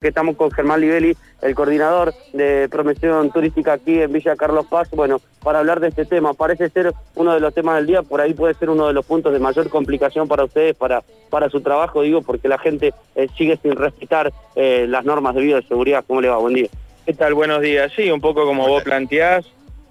que estamos con Germán Livelli, el coordinador de promoción turística aquí en Villa Carlos Paz, bueno, para hablar de este tema. Parece ser uno de los temas del día, por ahí puede ser uno de los puntos de mayor complicación para ustedes, para, para su trabajo, digo, porque la gente eh, sigue sin respetar eh, las normas de bioseguridad. ¿Cómo le va? Buen día. ¿Qué tal? Buenos días. Sí, un poco como vos planteás,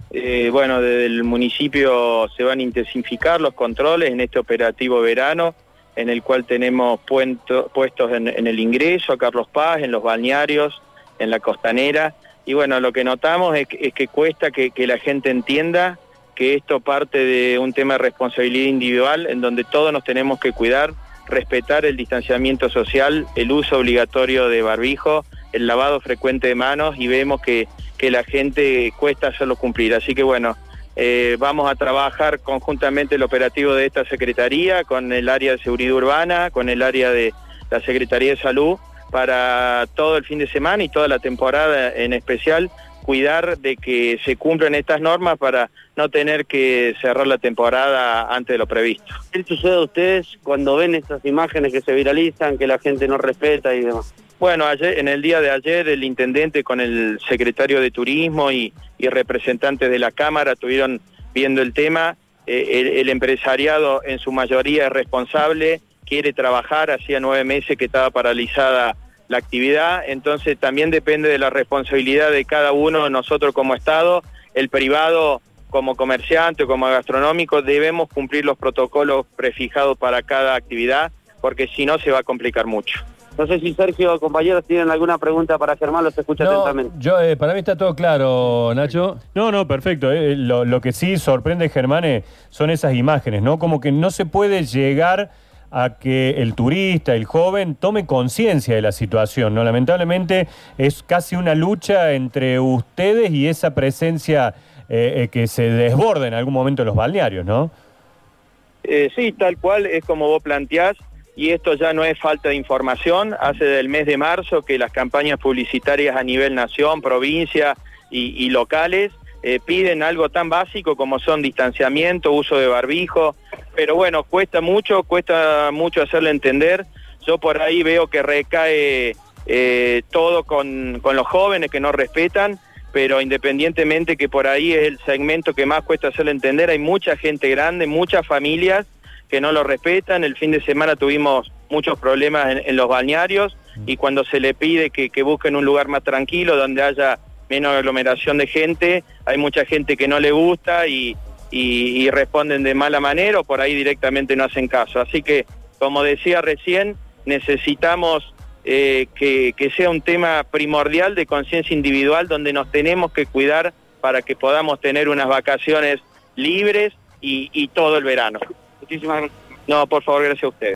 eh, bueno, desde el municipio se van a intensificar los controles en este operativo verano en el cual tenemos puestos en, el ingreso a Carlos Paz, en los balnearios, en la costanera. Y bueno, lo que notamos es, que cuesta que, la gente entienda que esto parte de un tema de responsabilidad individual en donde todos nos tenemos que cuidar, respetar el distanciamiento social, el uso obligatorio de barbijo, el lavado frecuente de manos y vemos que, que la gente cuesta hacerlo cumplir. Así que bueno, eh, vamos a trabajar conjuntamente el operativo de esta Secretaría con el área de Seguridad Urbana, con el área de la Secretaría de Salud, para todo el fin de semana y toda la temporada en especial, cuidar de que se cumplan estas normas para no tener que cerrar la temporada antes de lo previsto. ¿Qué sucede a ustedes cuando ven estas imágenes que se viralizan, que la gente no respeta y demás? Bueno, ayer, en el día de ayer el intendente con el secretario de Turismo y, representantes de la Cámara estuvieron viendo el tema. Eh, el, empresariado en su mayoría es responsable, quiere trabajar, hacía nueve meses que estaba paralizada la actividad, entonces también depende de la responsabilidad de cada uno, de nosotros como Estado, el privado como comerciante o como gastronómico, debemos cumplir los protocolos prefijados para cada actividad, porque si no se va a complicar mucho. No sé si Sergio o compañeros tienen alguna pregunta para Germán, los escucha atentamente. Yo, eh, para mí está todo claro, Nacho. No, no, perfecto. Eh, lo, que sí sorprende, Germán, eh, son esas imágenes, ¿no? Como que no se puede llegar a que el turista, el joven, tome conciencia de la situación, ¿no? Lamentablemente es casi una lucha entre ustedes y esa presencia que se desborda en algún momento en los balnearios, ¿no? sí, tal cual, es como vos planteás y esto ya no es falta de información, hace del mes de marzo que las campañas publicitarias a nivel nación, provincia y, locales eh, piden algo tan básico como son distanciamiento, uso de barbijo, pero bueno, cuesta mucho, cuesta mucho hacerle entender. Yo por ahí veo que recae eh, todo con, con los jóvenes que no respetan, pero independientemente que por ahí es el segmento que más cuesta hacerle entender, hay mucha gente grande, muchas familias que no lo respetan. El fin de semana tuvimos muchos problemas en, los balnearios y cuando se le pide que, busquen un lugar más tranquilo donde haya menos aglomeración de gente, hay mucha gente que no le gusta y, responden de mala manera o por ahí directamente no hacen caso. Así que, como decía recién, necesitamos eh, que, sea un tema primordial de conciencia individual donde nos tenemos que cuidar para que podamos tener unas vacaciones libres y todo el verano. Muchísimas No, por favor, gracias a ustedes.